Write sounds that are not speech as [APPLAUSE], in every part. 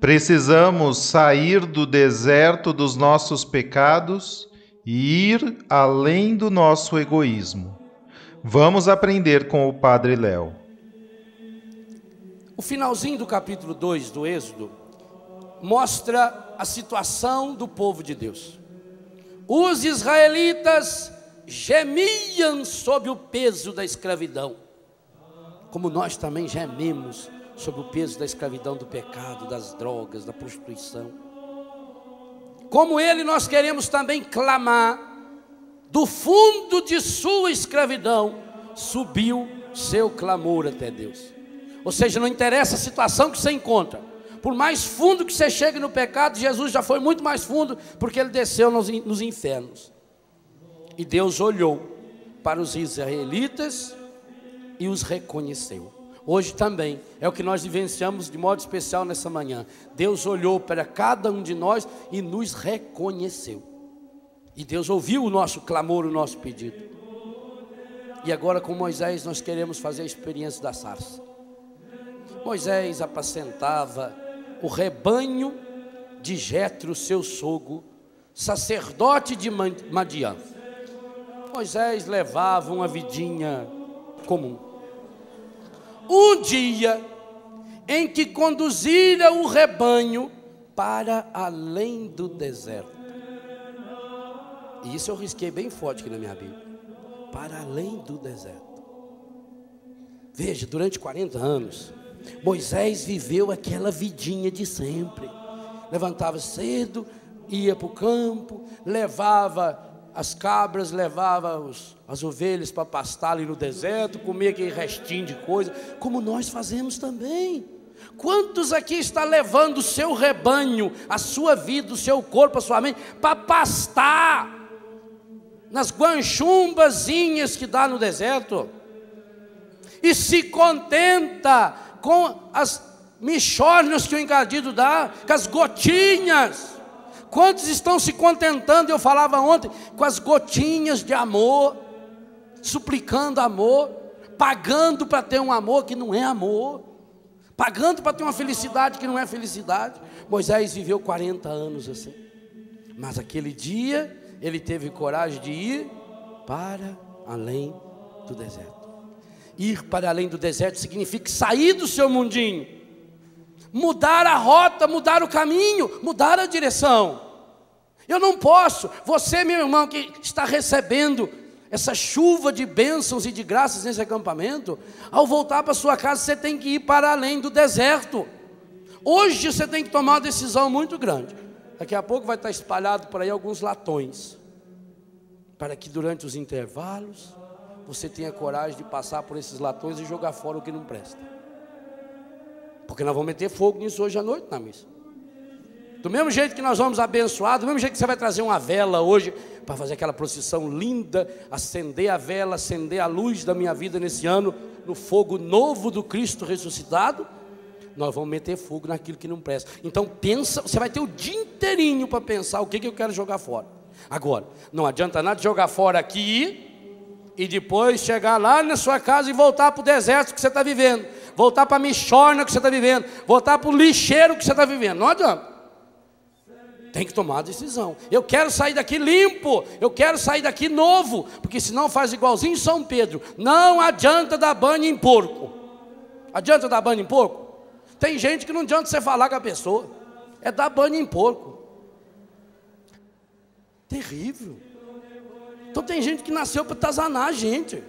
Precisamos sair do deserto dos nossos pecados e ir além do nosso egoísmo. Vamos aprender com o Padre Léo. O finalzinho do capítulo 2 do Êxodo mostra a situação do povo de Deus. Os israelitas gemiam sob o peso da escravidão, como nós também gememos sob o peso da escravidão do pecado, das drogas, da prostituição. Como ele, nós queremos também clamar do fundo de sua escravidão, subiu seu clamor até Deus. Ou seja, não interessa a situação que você encontra. Por mais fundo que você chegue no pecado, Jesus já foi muito mais fundo, porque ele desceu nos, nos infernos. E Deus olhou para os israelitas e os reconheceu. Hoje também é o que nós vivenciamos de modo especial nessa manhã. Deus olhou para cada um de nós e nos reconheceu. E Deus ouviu o nosso clamor, o nosso pedido. E agora com Moisés nós queremos fazer a experiência da sarça. Moisés apacentava o rebanho de Jetro, seu sogro, sacerdote de Madian. Moisés levava uma vidinha comum. Um dia em que conduzira o rebanho para além do deserto. E isso eu risquei bem forte aqui na minha Bíblia. Para além do deserto. Veja, durante 40 anos, Moisés viveu aquela vidinha de sempre. Levantava cedo, ia para o campo, levava as cabras, levava os, as ovelhas para pastar ali no deserto, comia aquele restinho de coisa, como nós fazemos também. Quantos aqui está levando o seu rebanho, a sua vida, o seu corpo, a sua mente, para pastar nas guanchumbazinhas que dá no deserto? E se contenta com as michórnias que o encardido dá, com as gotinhas. Quantos estão se contentando, eu falava ontem, com as gotinhas de amor, suplicando amor, pagando para ter um amor que não é amor, pagando para ter uma felicidade que não é felicidade. Moisés viveu 40 anos assim, mas aquele dia ele teve coragem de ir para além do deserto. Ir para além do deserto significa sair do seu mundinho, mudar a rota, mudar o caminho, mudar a direção. Eu não posso, você, meu irmão, que está recebendo essa chuva de bênçãos e de graças nesse acampamento, ao voltar para sua casa, você tem que ir para além do deserto. Hoje você tem que tomar uma decisão muito grande. Daqui a pouco vai estar espalhado por aí alguns latões, para que durante os intervalos você tenha coragem de passar por esses latões e jogar fora o que não presta. Porque nós vamos meter fogo nisso hoje à noite na missa. Do mesmo jeito que nós vamos abençoar, do mesmo jeito que você vai trazer uma vela hoje para fazer aquela procissão linda, acender a vela, acender a luz da minha vida nesse ano, no fogo novo do Cristo ressuscitado, nós vamos meter fogo naquilo que não presta. Então pensa, você vai ter o dia inteirinho para pensar o que, que eu quero jogar fora. Agora, não adianta nada jogar fora aqui e depois chegar lá na sua casa e voltar para o deserto que você está vivendo, voltar para a michorna que você está vivendo, voltar para o lixeiro que você está vivendo. Não adianta. Tem que tomar a decisão. Eu quero sair daqui limpo, eu quero sair daqui novo, porque senão faz igualzinho São Pedro. Não adianta dar banho em porco. Adianta dar banho em porco? Tem gente que não adianta você falar com a pessoa, é dar banho em porco. Terrível. Então tem gente que nasceu para tazanar a gente.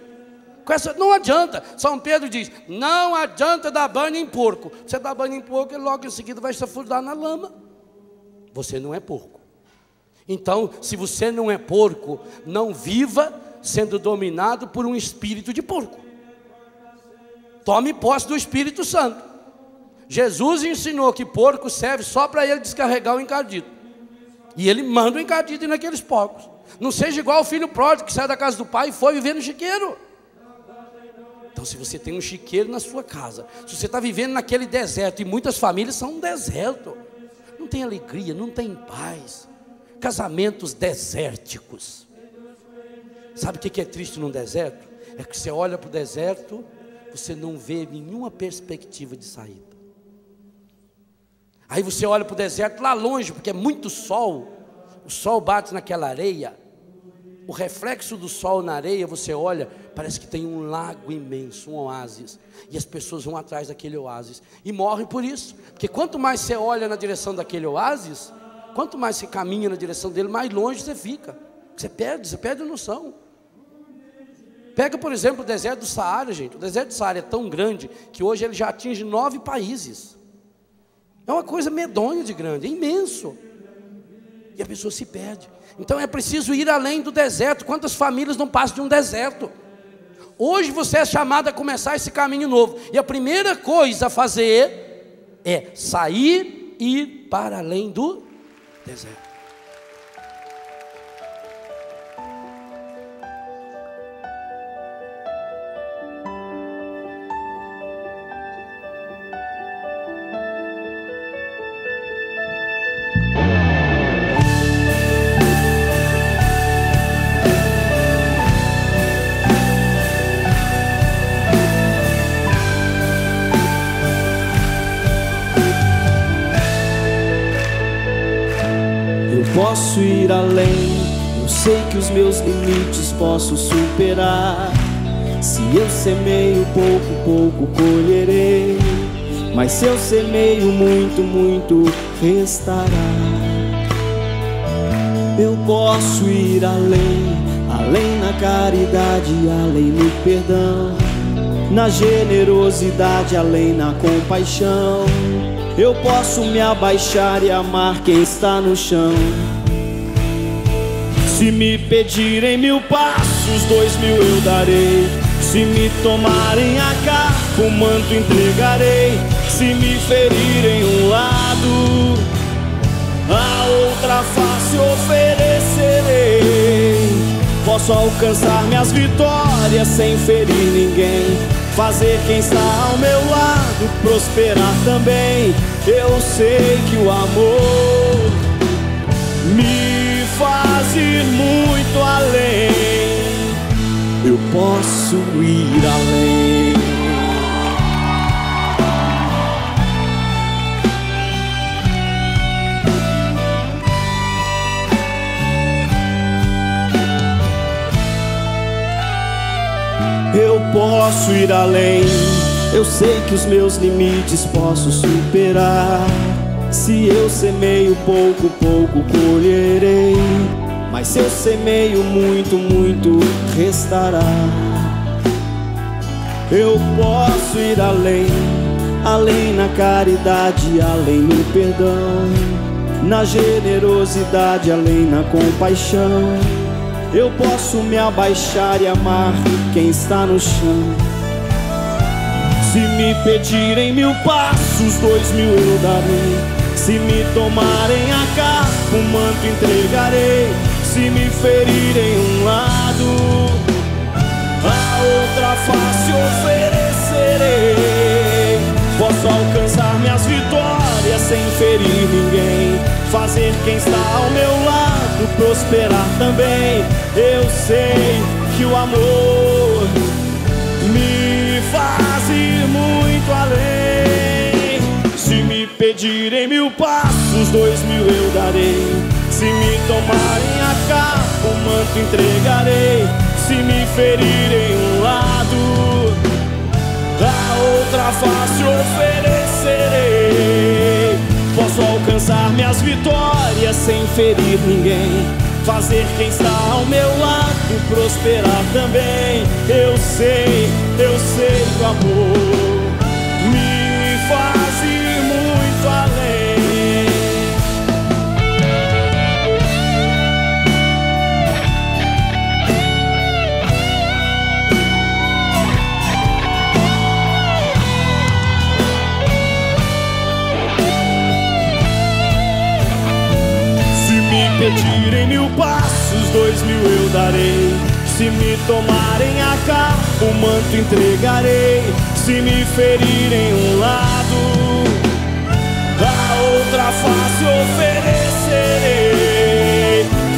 Não adianta. São Pedro diz: não adianta dar banho em porco. Você dá banho em porco, ele logo em seguida vai se afundar na lama. Você não é porco. Então, se você não é porco, não viva sendo dominado por um espírito de porco. Tome posse do Espírito Santo. Jesus ensinou que porco serve só para ele descarregar o encardido. E ele manda o encardido naqueles porcos. Não seja igual o filho pródigo que saiu da casa do pai e foi viver no chiqueiro. Então, se você tem um chiqueiro na sua casa, se você está vivendo naquele deserto, e muitas famílias são um deserto, não tem alegria, não tem paz, casamentos desérticos. Sabe o que é triste num deserto? É que você olha para o deserto, você não vê nenhuma perspectiva de saída. Aí você olha para o deserto lá longe, porque é muito sol, o sol bate naquela areia, o reflexo do sol na areia, você olha, parece que tem um lago imenso, um oásis. E as pessoas vão atrás daquele oásis e morrem por isso. Porque quanto mais você olha na direção daquele oásis, quanto mais você caminha na direção dele, mais longe você fica. Você perde, você perde noção. Pega, por exemplo, o deserto do Saara, gente. O deserto do Saara é tão grande que hoje ele já atinge nove países. É uma coisa medonha de grande, é imenso. E a pessoa se perde. Então é preciso ir além do deserto. Quantas famílias não passam de um deserto? Hoje você é chamado a começar esse caminho novo. E a primeira coisa a fazer é sair e ir para além do deserto. Posso superar. Se eu semeio pouco, pouco colherei. Mas se eu semeio muito, muito restará. Eu posso ir além, além na caridade, além no perdão, na generosidade, além na compaixão. Eu posso me abaixar e amar quem está no chão. Se me pedirem mil passos, dois mil eu darei. Se me tomarem a capa, o manto entregarei. Se me ferirem um lado, a outra face oferecerei. Posso alcançar minhas vitórias sem ferir ninguém. Fazer quem está ao meu lado prosperar também. Eu sei que o amor me ir muito além. Eu posso ir além. Eu posso ir além. Eu sei que os meus limites posso superar. Se eu semeio pouco, pouco colherei. Mas se eu semeio muito, muito restará. Eu posso ir além, além na caridade, além no perdão, na generosidade, além na compaixão. Eu posso me abaixar e amar quem está no chão. Se me pedirem mil passos, dois mil eu darei. Se me tomarem a capa, o manto entregarei. Se me ferirem um lado, a outra face oferecerei. Posso alcançar minhas vitórias sem ferir ninguém. Fazer quem está ao meu lado prosperar também. Eu sei que o amor pedirem mil passos, dois mil eu darei. Se me tomarem a capa, o manto entregarei. Se me ferirem um lado, a outra face oferecerei. Posso alcançar minhas vitórias sem ferir ninguém. Fazer quem está ao meu lado prosperar também. Eu sei, eu sei que o amor me faz pedirem mil passos, dois mil eu darei. Se me tomarem a capa, o manto entregarei. Se me ferirem um lado, a outra face oferecerei.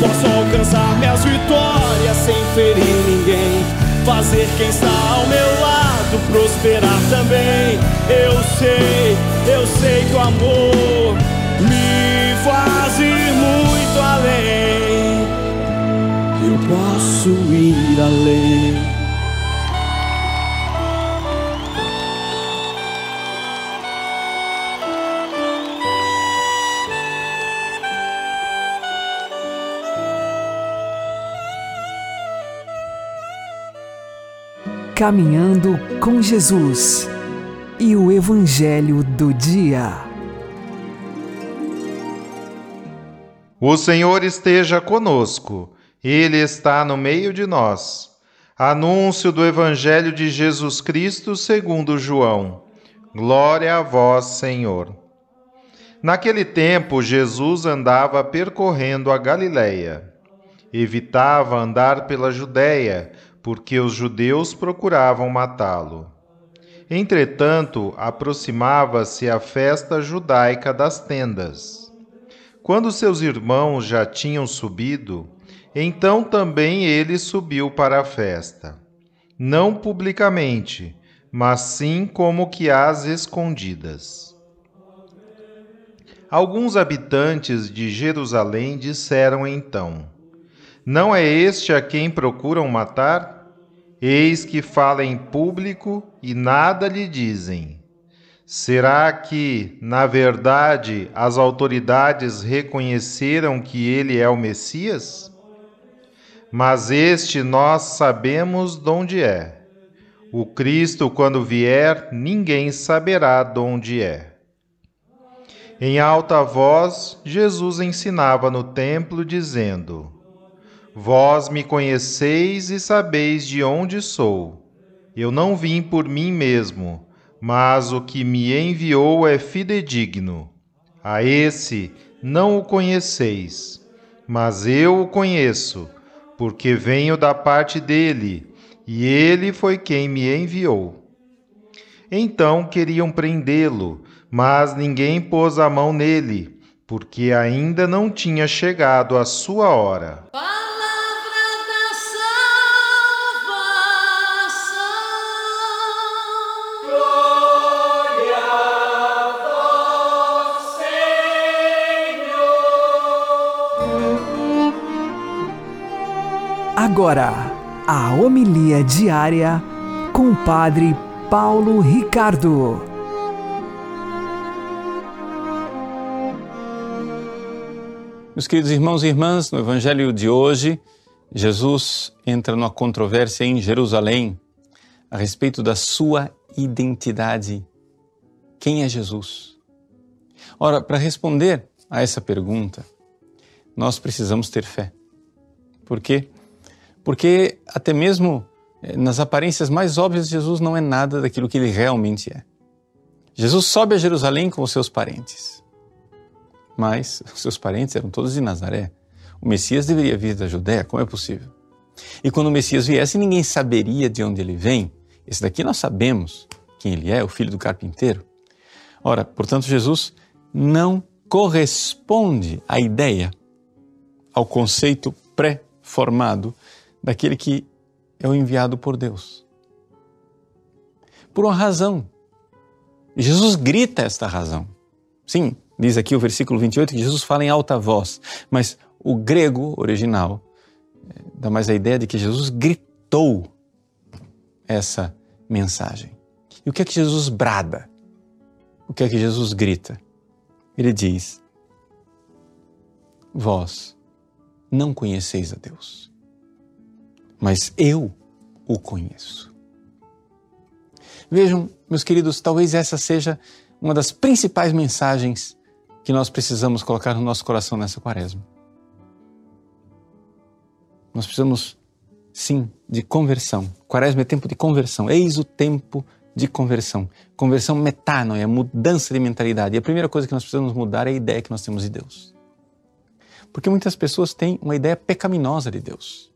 Posso alcançar minhas vitórias sem ferir ninguém. Fazer quem está ao meu lado prosperar também. Eu sei, eu sei que o amor faz ir muito além. Eu posso ir além. Caminhando com Jesus e o Evangelho do Dia. O Senhor esteja conosco, Ele está no meio de nós. Anúncio do Evangelho de Jesus Cristo segundo João. Glória a vós, Senhor. Naquele tempo, Jesus andava percorrendo a Galiléia. Evitava andar pela Judéia, porque os judeus procuravam matá-lo. Entretanto, aproximava-se a festa judaica das tendas. Quando seus irmãos já tinham subido, então também ele subiu para a festa. Não publicamente, mas sim como que às escondidas. Alguns habitantes de Jerusalém disseram então: Não é este a quem procuram matar? Eis que fala em público e nada lhe dizem. Será que, na verdade, as autoridades reconheceram que ele é o Messias? Mas este nós sabemos de onde é. O Cristo, quando vier, ninguém saberá de onde é. Em alta voz, Jesus ensinava no templo, dizendo: Vós me conheceis e sabeis de onde sou. Eu não vim por mim mesmo, mas o que me enviou é fidedigno. A esse não o conheceis, mas eu o conheço, porque venho da parte dele, e ele foi quem me enviou. Então queriam prendê-lo, mas ninguém pôs a mão nele, porque ainda não tinha chegado a sua hora. Palavra Agora, a homilia diária com o Padre Paulo Ricardo. Meus queridos irmãos e irmãs, no Evangelho de hoje, Jesus entra numa controvérsia em Jerusalém a respeito da sua identidade. Quem é Jesus? Ora, para responder a essa pergunta, nós precisamos ter fé. Por quê? Porque até mesmo eh, nas aparências mais óbvias, Jesus não é nada daquilo que ele realmente é. Jesus sobe a Jerusalém com os seus parentes mas [LAUGHS] os seus parentes eram todos de Nazaré. O Messias deveria vir da Judéia, como é possível? E quando o Messias viesse, ninguém saberia de onde ele vem. Esse daqui nós sabemos quem ele é, o filho do carpinteiro. Ora, portanto, Jesus não corresponde à ideia, ao conceito pré-formado daquele que é o enviado por Deus. Por uma razão. Jesus grita esta razão. Sim, Diz aqui o versículo 28 que Jesus fala em alta voz, mas o grego original eh, dá mais a ideia de que Jesus gritou essa mensagem. E o que é que Jesus brada? O que é que Jesus grita? Ele diz: Vós não conheceis a Deus, mas eu o conheço. Vejam, meus queridos, talvez essa seja uma das principais mensagens que nós precisamos colocar no nosso coração nessa quaresma. Nós precisamos, sim, de conversão. Quaresma é tempo de conversão. Eis o tempo de conversão. Conversão metanoia, mudança de mentalidade. E a primeira coisa que nós precisamos mudar é a ideia que nós temos de Deus. Porque muitas pessoas têm uma ideia pecaminosa de Deus.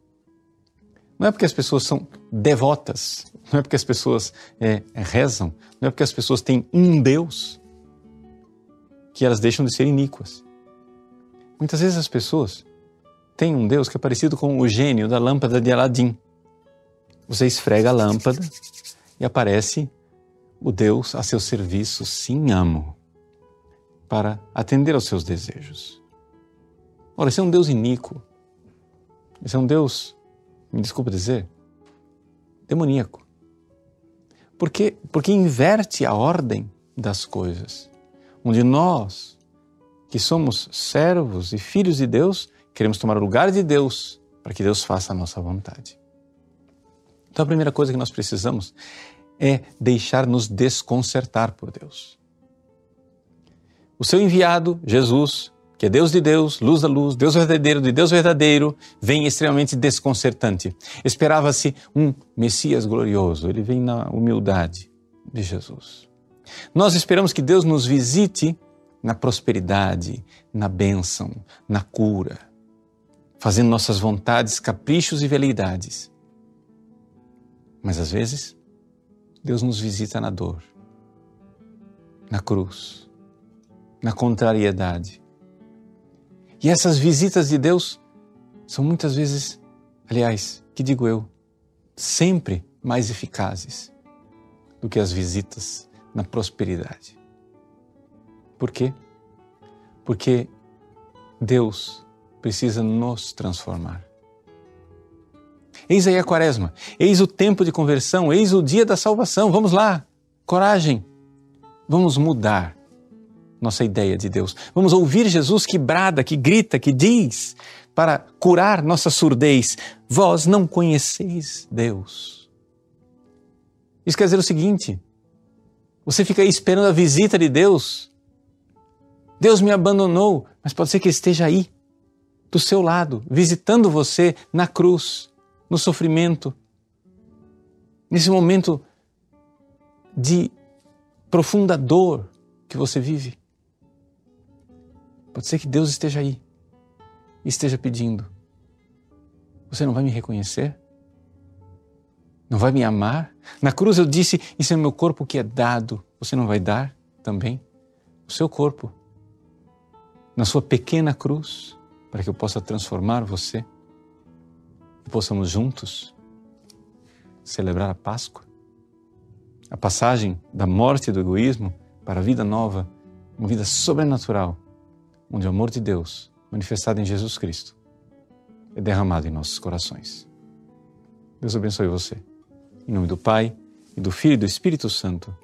Não é porque as pessoas são devotas, não é porque as pessoas é, rezam, não é porque as pessoas têm um Deus que elas deixam de ser iníquas. Muitas vezes as pessoas têm um Deus que é parecido com o gênio da lâmpada de Aladim. Você esfrega a lâmpada e aparece o Deus a seu serviço, sim, amo, para atender aos seus desejos. Ora, esse é um Deus iníquo. Esse é um Deus, me desculpa dizer, demoníaco. Por quê? Porque inverte a ordem das coisas onde nós, que somos servos e filhos de Deus, queremos tomar o lugar de Deus para que Deus faça a nossa vontade. Então a primeira coisa que nós precisamos é deixar-nos desconcertar por Deus. O seu enviado, Jesus, que é Deus de Deus, luz da luz, Deus verdadeiro de Deus verdadeiro, vem extremamente desconcertante. Esperava-se um Messias glorioso, ele vem na humildade de Jesus. Nós esperamos que Deus nos visite na prosperidade, na bênção, na cura, fazendo nossas vontades, caprichos e veleidades. Mas às vezes, Deus nos visita na dor, na cruz, na contrariedade. E essas visitas de Deus são muitas vezes, aliás, que digo eu, sempre mais eficazes do que as visitas na prosperidade. Por quê? Porque Deus precisa nos transformar. Eis aí a quaresma, eis o tempo de conversão, eis o dia da salvação. Vamos lá, coragem. Vamos mudar nossa ideia de Deus. Vamos ouvir Jesus que brada, que grita, que diz, para curar nossa surdez: Vós não conheceis Deus. Isso quer dizer o seguinte: você fica aí esperando a visita de Deus. Deus me abandonou, mas pode ser que Ele esteja aí, do seu lado, visitando você na cruz, no sofrimento, nesse momento de profunda dor que você vive. Pode ser que Deus esteja aí e esteja pedindo: Você não vai me reconhecer? Não vai me amar? Na cruz eu disse: Isso é meu corpo que é dado. Você não vai dar também o seu corpo na sua pequena cruz para que eu possa transformar você e possamos juntos celebrar a Páscoa? A passagem da morte do egoísmo para a vida nova, uma vida sobrenatural, onde o amor de Deus, manifestado em Jesus Cristo, é derramado em nossos corações. Deus abençoe você. Em nome do Pai, e do Filho e do Espírito Santo.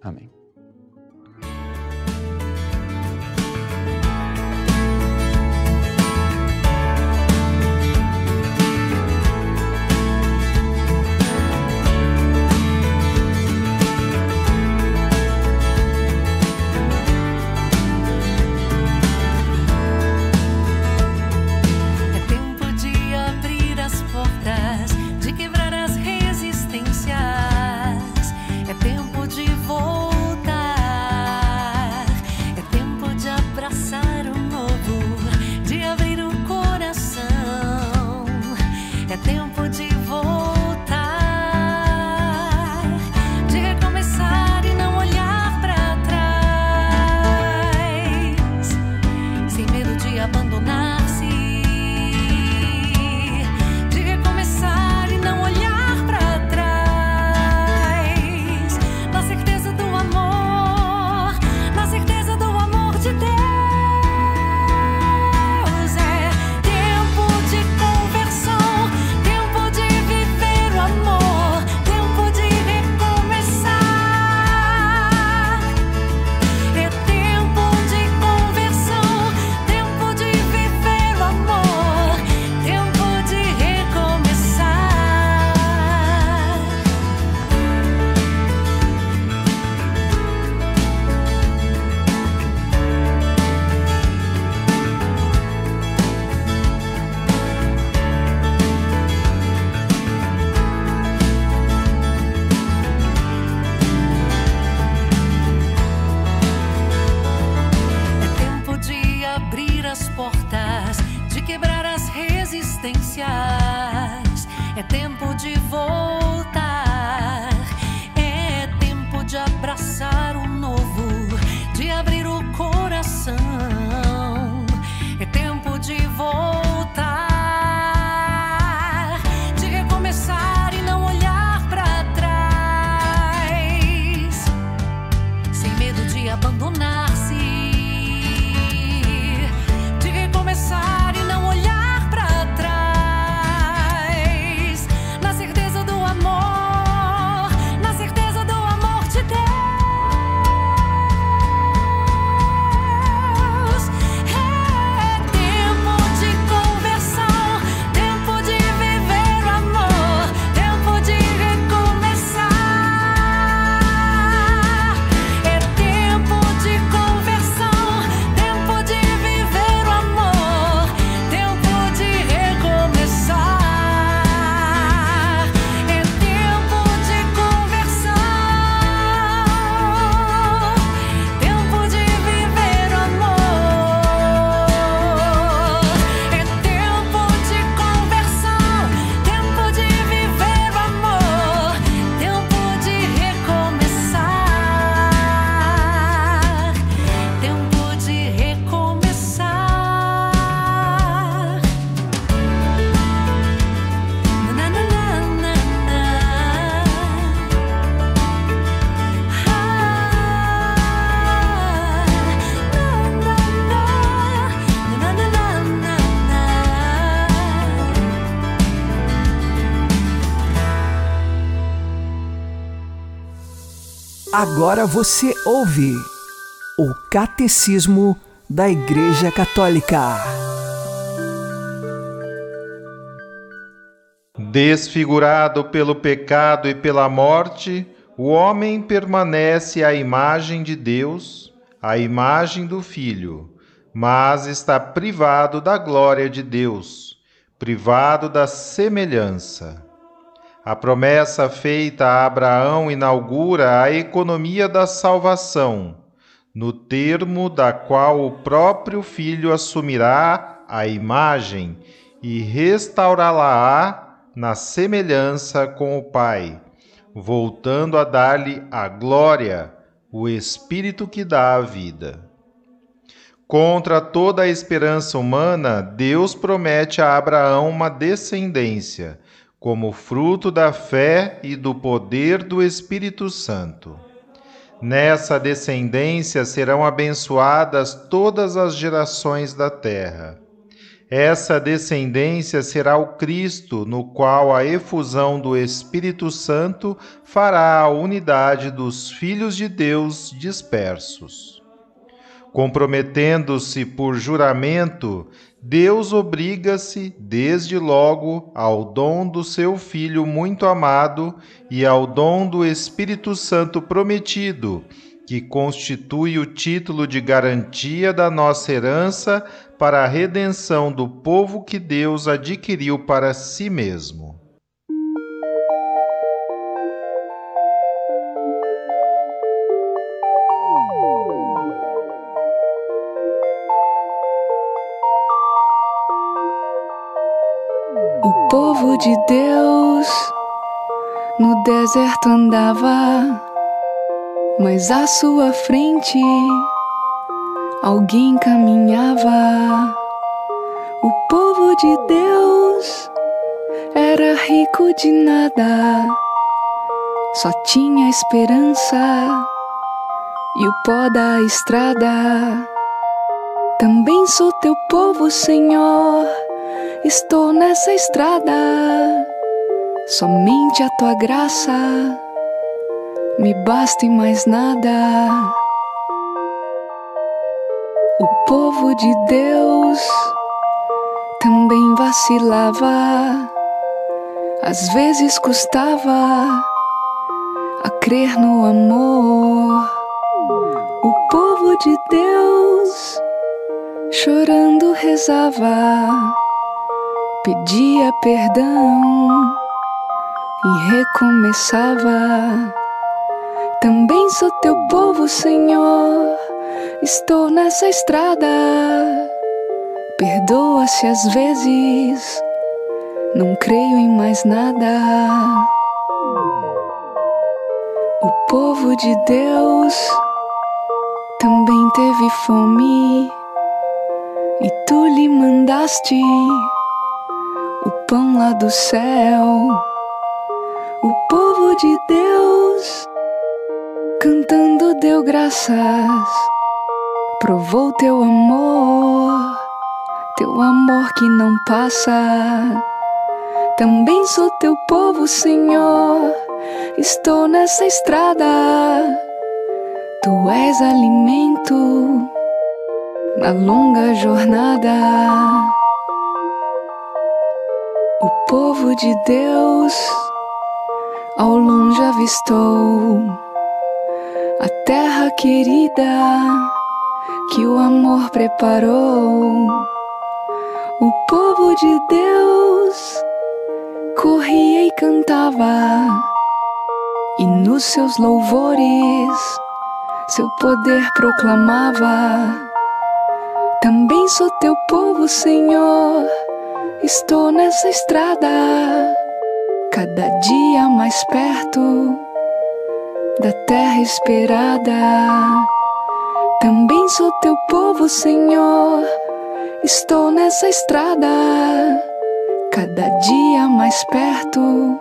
Amém. Agora você ouve o Catecismo da Igreja Católica. Desfigurado pelo pecado e pela morte, o homem permanece à imagem de Deus, à imagem do Filho, mas está privado da glória de Deus, privado da semelhança. A promessa feita a Abraão inaugura a economia da salvação, no termo da qual o próprio Filho assumirá a imagem e restaurá-la na semelhança com o Pai, voltando a dar-lhe a glória, o Espírito que dá a vida. Contra toda a esperança humana, Deus promete a Abraão uma descendência, como fruto da fé e do poder do Espírito Santo. Nessa descendência serão abençoadas todas as gerações da terra. Essa descendência será o Cristo, no qual a efusão do Espírito Santo fará a unidade dos filhos de Deus dispersos. Comprometendo-se por juramento, Deus obriga-se, desde logo, ao dom do seu Filho muito amado e ao dom do Espírito Santo prometido, que constitui o título de garantia da nossa herança para a redenção do povo que Deus adquiriu para si mesmo. O povo de Deus no deserto andava, mas à sua frente alguém caminhava. O povo de Deus era rico de nada, só tinha esperança e o pó da estrada. Também sou teu povo, Senhor. Estou nessa estrada, somente a tua graça me basta e mais nada. O povo de Deus também vacilava, às vezes custava a crer no amor. O povo de Deus chorando rezava pedia perdão e recomeçava. Também sou teu povo, Senhor. Estou nessa estrada. Perdoa se às vezes não creio em mais nada. O povo de Deus também teve fome e tu lhe mandaste pão lá do céu. O povo de Deus cantando deu graças, provou teu amor, teu amor que não passa. Também sou teu povo, Senhor. Estou nessa estrada. Tu és alimento na longa jornada. O povo de Deus ao longe avistou a terra querida que o amor preparou. O povo de Deus corria e cantava, e nos seus louvores seu poder proclamava. Também sou teu povo, Senhor, estou nessa estrada, cada dia mais perto da terra esperada. Também sou teu povo, Senhor, estou nessa estrada cada dia mais perto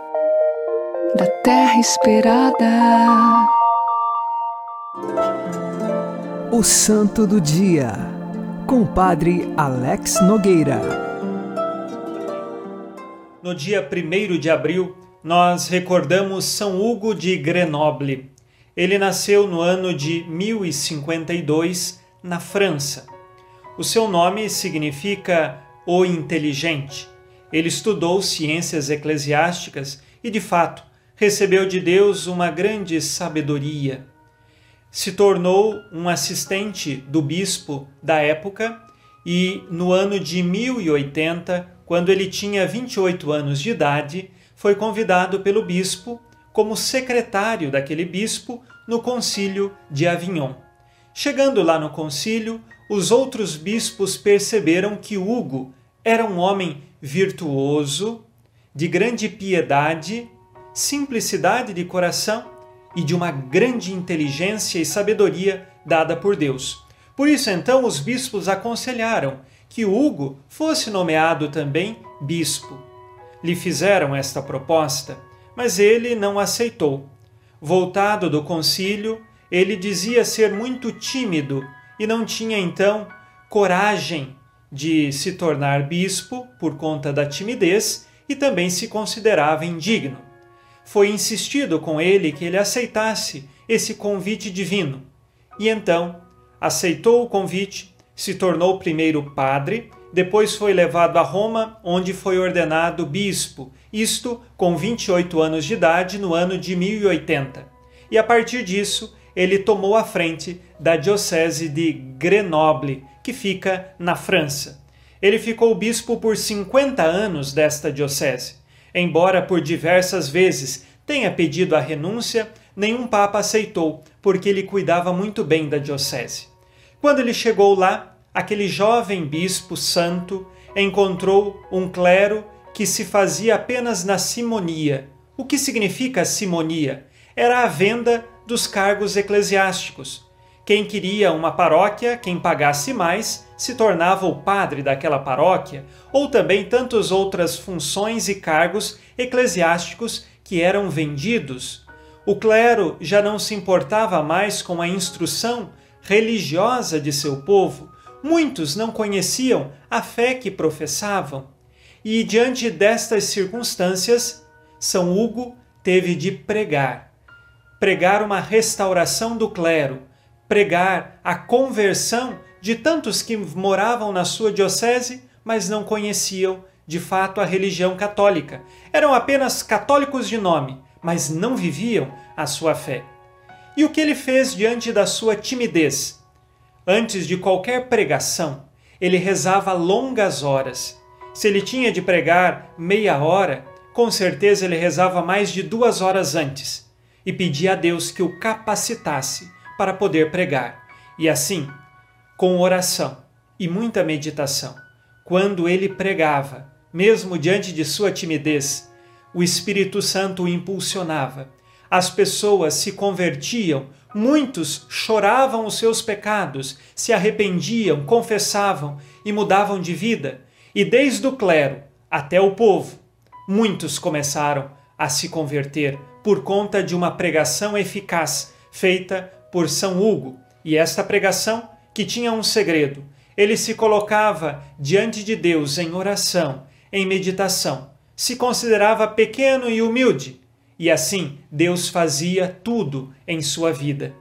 da terra esperada. O Santo do Dia, com o Padre Alex Nogueira. No dia 1 de abril, nós recordamos São Hugo de Grenoble. Ele nasceu no ano de 1052 na França. O seu nome significa o inteligente ele estudou ciências eclesiásticas e, de fato, recebeu de Deus uma grande sabedoria. Se tornou um assistente do bispo da época e, no ano de 1080, quando ele tinha 28 anos de idade, foi convidado pelo bispo como secretário daquele bispo no concílio de Avignon. Chegando lá no concílio, os outros bispos perceberam que Hugo era um homem virtuoso, de grande piedade, simplicidade de coração e de uma grande inteligência e sabedoria dada por Deus. Por isso, então, os bispos aconselharam que Hugo fosse nomeado também bispo. Lhe fizeram esta proposta, mas ele não aceitou. Voltado do concílio, ele dizia ser muito tímido e não tinha então coragem de se tornar bispo por conta da timidez e também se considerava indigno. Foi insistido com ele que ele aceitasse esse convite divino. E então aceitou o convite, se tornou primeiro padre, depois foi levado a Roma, onde foi ordenado bispo, isto com 28 anos de idade no ano de 1080. E a partir disso, ele tomou a frente da diocese de Grenoble, que fica na França. Ele ficou bispo por 50 anos desta diocese. Embora por diversas vezes tenha pedido a renúncia, nenhum papa aceitou, porque ele cuidava muito bem da diocese. Quando ele chegou lá, aquele jovem bispo santo encontrou um clero que se fazia apenas na simonia. O que significa simonia? Era a venda dos cargos eclesiásticos. Quem queria uma paróquia, quem pagasse mais, se tornava o padre daquela paróquia, ou também tantas outras funções e cargos eclesiásticos que eram vendidos. O clero já não se importava mais com a instrução religiosa de seu povo. Muitos não conheciam a fé que professavam. E diante destas circunstâncias, São Hugo teve de pregar. Pregar uma restauração do clero, pregar a conversão de tantos que moravam na sua diocese, mas não conheciam de fato a religião católica. Eram apenas católicos de nome, mas não viviam a sua fé. E o que ele fez diante da sua timidez? Antes de qualquer pregação, ele rezava longas horas. Se ele tinha de pregar meia hora, com certeza ele rezava mais de duas horas antes e pedia a Deus que o capacitasse para poder pregar. E assim, com oração e muita meditação, quando ele pregava, mesmo diante de sua timidez, o Espírito Santo o impulsionava. As pessoas se convertiam, muitos choravam os seus pecados, se arrependiam, confessavam e mudavam de vida. E desde o clero até o povo, muitos começaram a se converter por conta de uma pregação eficaz feita por São Hugo. E esta pregação, que tinha um segredo, ele se colocava diante de Deus em oração, em meditação, se considerava pequeno e humilde, e assim Deus fazia tudo em sua vida.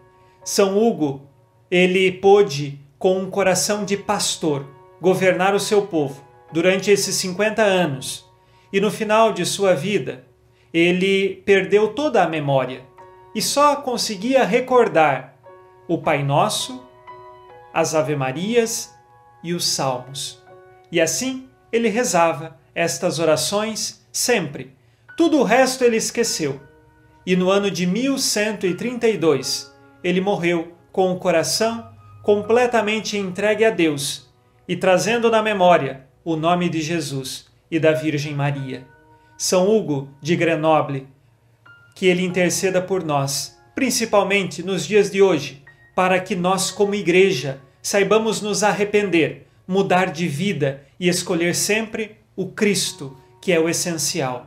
São Hugo, ele pôde, com um coração de pastor, governar o seu povo durante esses 50 anos, e no final de sua vida, ele perdeu toda a memória e só conseguia recordar o Pai Nosso, as Ave-Marias e os Salmos. E assim ele rezava estas orações sempre. Tudo o resto ele esqueceu. E no ano de 1132 ele morreu com o coração completamente entregue a Deus e trazendo na memória o nome de Jesus e da Virgem Maria. São Hugo de Grenoble, que ele interceda por nós, principalmente nos dias de hoje, para que nós, como igreja, saibamos nos arrepender, mudar de vida e escolher sempre o Cristo, que é o essencial.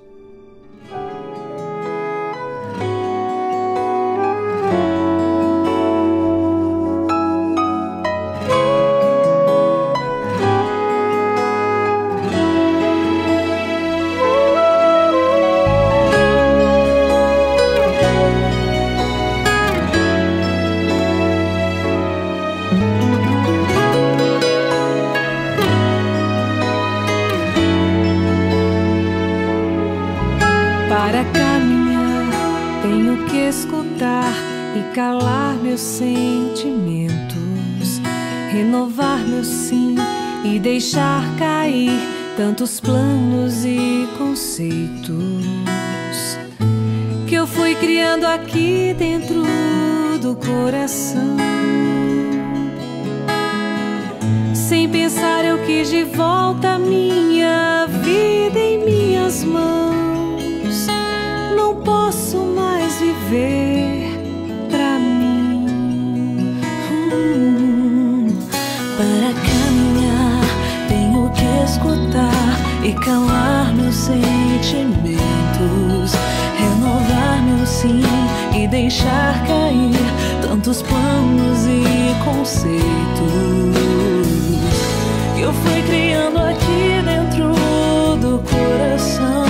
Deixar cair tantos planos e conceitos que eu fui criando aqui dentro do coração. Sem pensar, eu quis de volta minha vida em minhas mãos. Não posso mais viver escutar e calar meus sentimentos, renovar meu sim e deixar cair tantos planos e conceitos que eu fui criando aqui dentro do coração.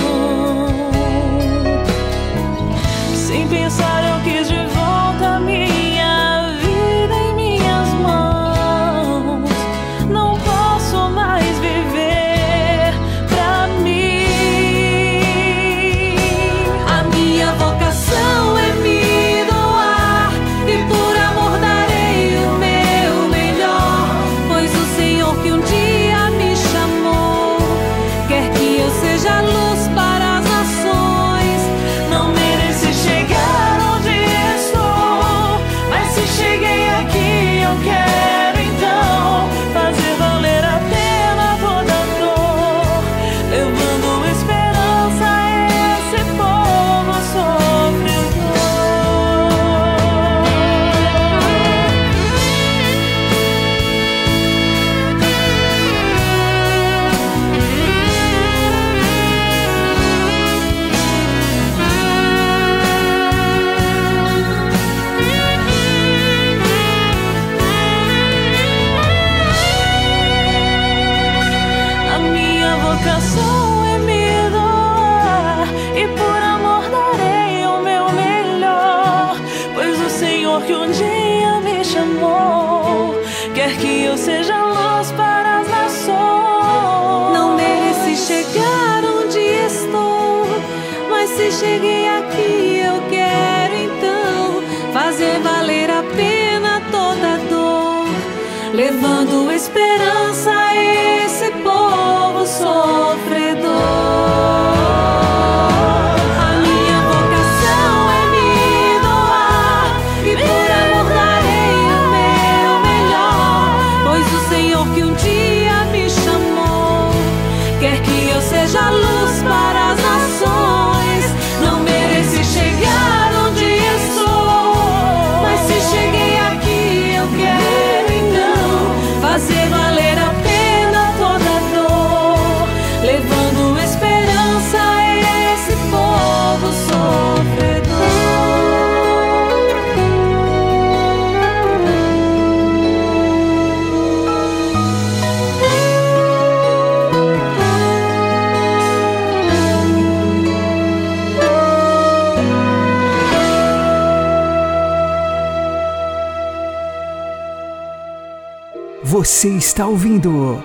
Você está ouvindo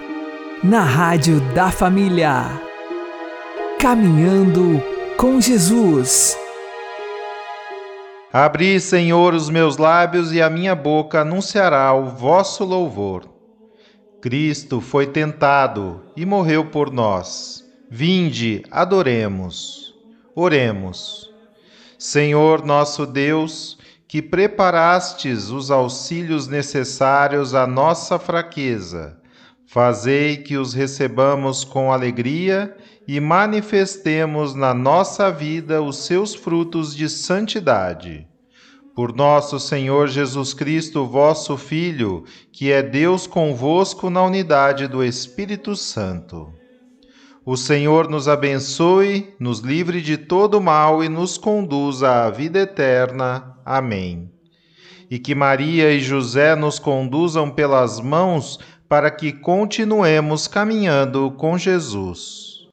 na Rádio da Família. Caminhando com Jesus. Abri, Senhor, os meus lábios e a minha boca anunciará o vosso louvor. Cristo foi tentado e morreu por nós. Vinde, adoremos. Oremos. Senhor nosso Deus, que preparastes os auxílios necessários à nossa fraqueza, fazei que os recebamos com alegria e manifestemos na nossa vida os seus frutos de santidade. Por nosso Senhor Jesus Cristo, vosso Filho, que é Deus convosco na unidade do Espírito Santo. O Senhor nos abençoe, nos livre de todo mal e nos conduza à vida eterna. Amém. E que Maria e José nos conduzam pelas mãos para que continuemos caminhando com Jesus.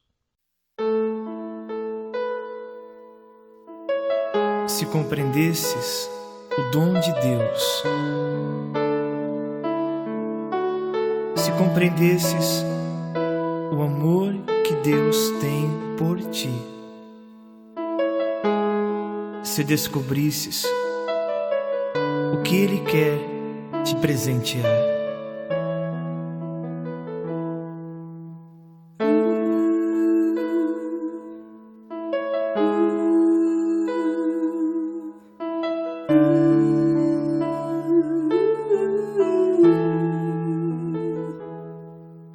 Se compreendesses o dom de Deus, se compreendesses o amor que Deus tem por ti, se descobrisses o que Ele quer te presentear.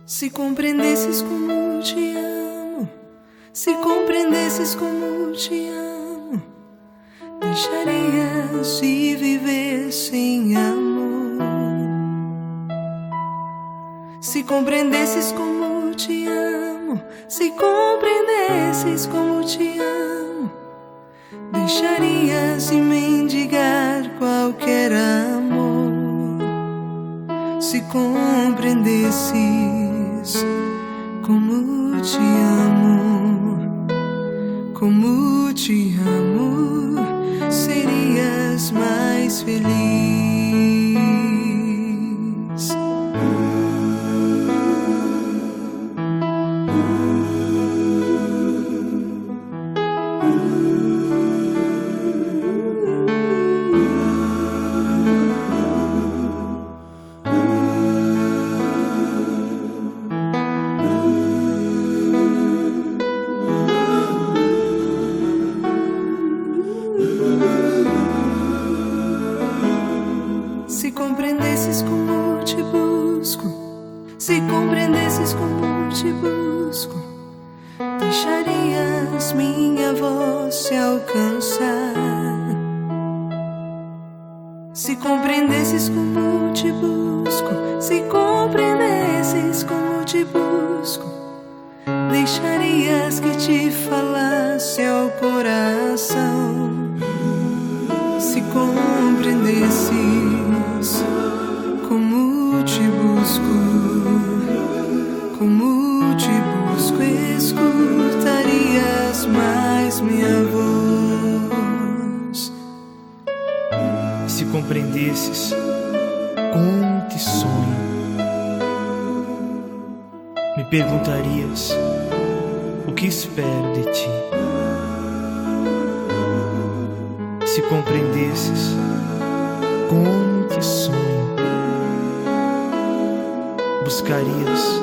Se compreendesses como te amo, se compreendesses como te amo, deixarias de viver sem amor. Se compreendesses como te amo, se compreendesses como te amo, deixarias de mendigar qualquer amor. Se compreendesses como te amo, como te amo, serias mais feliz. Compreendesses como te busco, se compreendesses como te busco, deixarias que te falasse ao coração. Se compreendesses como te busco, compreendesses como te sonho, me perguntarias o que espero de ti. Se compreendesses como te sonho, buscarias